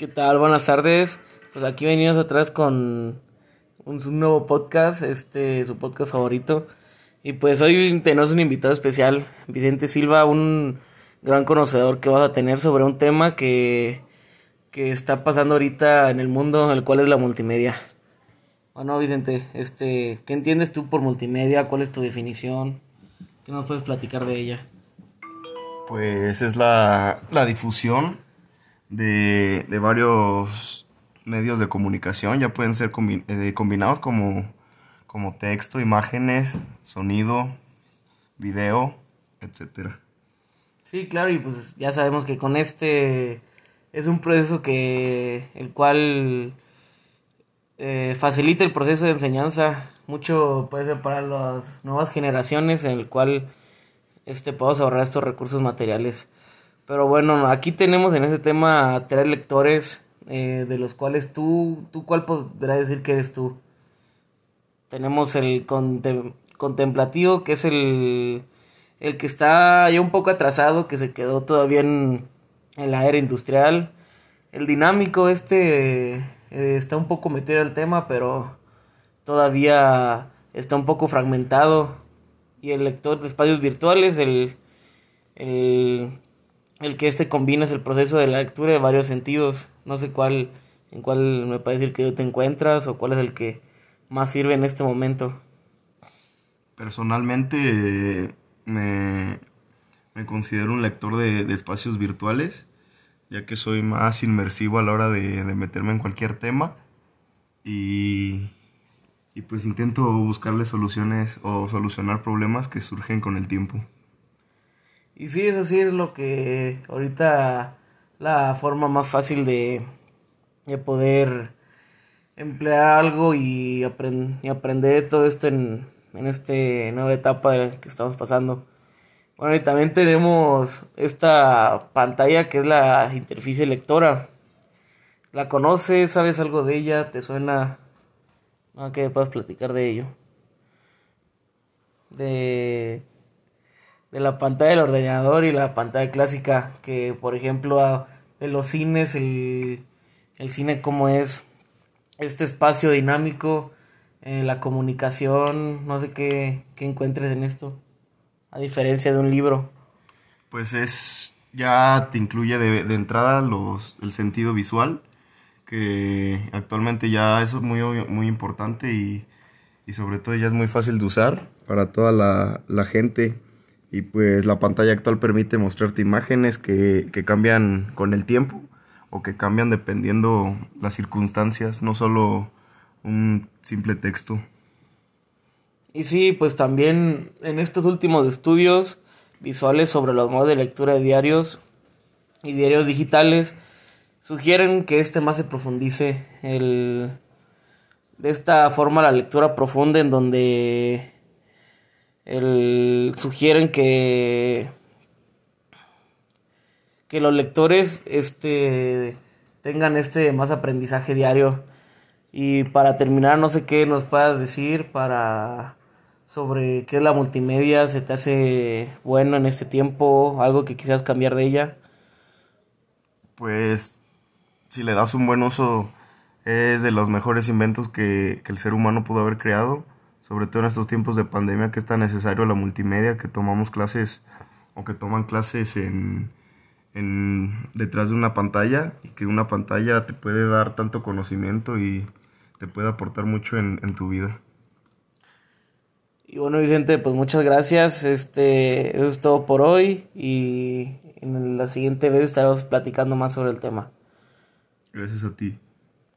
¿Qué tal? Buenas tardes. Pues aquí venimos atrás con un, nuevo podcast, este, su podcast favorito. Y pues hoy tenemos un invitado especial, Vicente Silva, un gran conocedor que vas a tener sobre un tema que, que está pasando ahorita en el mundo, el cual es la multimedia. Bueno, Vicente, este, ¿qué entiendes tú por multimedia? ¿Cuál es tu definición? ¿Qué nos puedes platicar de ella? Pues es la, la difusión de, de, varios medios de comunicación, ya pueden ser eh, combinados como, como texto, imágenes, sonido, video, etcétera. Sí, claro, y pues ya sabemos que con este es un proceso que el cual eh, facilita el proceso de enseñanza mucho puede ser para las nuevas generaciones en el cual este podemos ahorrar estos recursos materiales pero bueno, aquí tenemos en este tema tres lectores, eh, de los cuales tú, tú, ¿cuál podrás decir que eres tú? Tenemos el contemplativo, que es el, el que está ya un poco atrasado, que se quedó todavía en, la era industrial. El dinámico, este, eh, está un poco metido al tema, pero todavía está un poco fragmentado. Y el lector de espacios virtuales, el, el el que este es el proceso de la lectura de varios sentidos. No sé cuál, en cuál me parece decir que te encuentras o cuál es el que más sirve en este momento. Personalmente me, considero un lector de, espacios virtuales, ya que soy más inmersivo a la hora de, meterme en cualquier tema y, y pues intento buscarle soluciones o solucionar problemas que surgen con el tiempo. Y sí, eso sí es lo que ahorita la forma más fácil de, de poder emplear algo y, y aprender todo esto en, en esta nueva etapa que estamos pasando. Bueno, y también tenemos esta pantalla que es la interfaz lectora. ¿La conoces? ¿Sabes algo de ella? ¿Te suena? ¿No? ¿Qué puedes platicar de ello? De de la pantalla del ordenador y la pantalla clásica, que por ejemplo de los cines, el, el cine como es este espacio dinámico, eh, la comunicación, no sé qué, qué encuentres en esto, a diferencia de un libro. Pues es, ya te incluye de, de entrada los, el sentido visual, que actualmente ya eso es muy, muy importante y, y sobre todo ya es muy fácil de usar para toda la, la gente y pues la pantalla actual permite mostrarte imágenes que, que cambian con el tiempo o que cambian dependiendo las circunstancias, no solo un simple texto. Y sí, pues también en estos últimos estudios visuales sobre los modos de lectura de diarios y diarios digitales sugieren que este más se profundice el de esta forma la lectura profunda en donde el, sugieren que que los lectores este tengan este más aprendizaje diario. Y para terminar no sé qué nos puedas decir para sobre qué es la multimedia se te hace bueno en este tiempo algo que quisieras cambiar de ella. Pues si le das un buen uso es de los mejores inventos que, que el ser humano pudo haber creado sobre todo en estos tiempos de pandemia que es tan necesario la multimedia, que tomamos clases o que toman clases en, detrás de una pantalla y que una pantalla te puede dar tanto conocimiento y te puede aportar mucho en, en tu vida. Y bueno, Vicente, pues muchas gracias. Este, eso es todo por hoy y en la siguiente vez estaremos platicando más sobre el tema. Gracias a ti.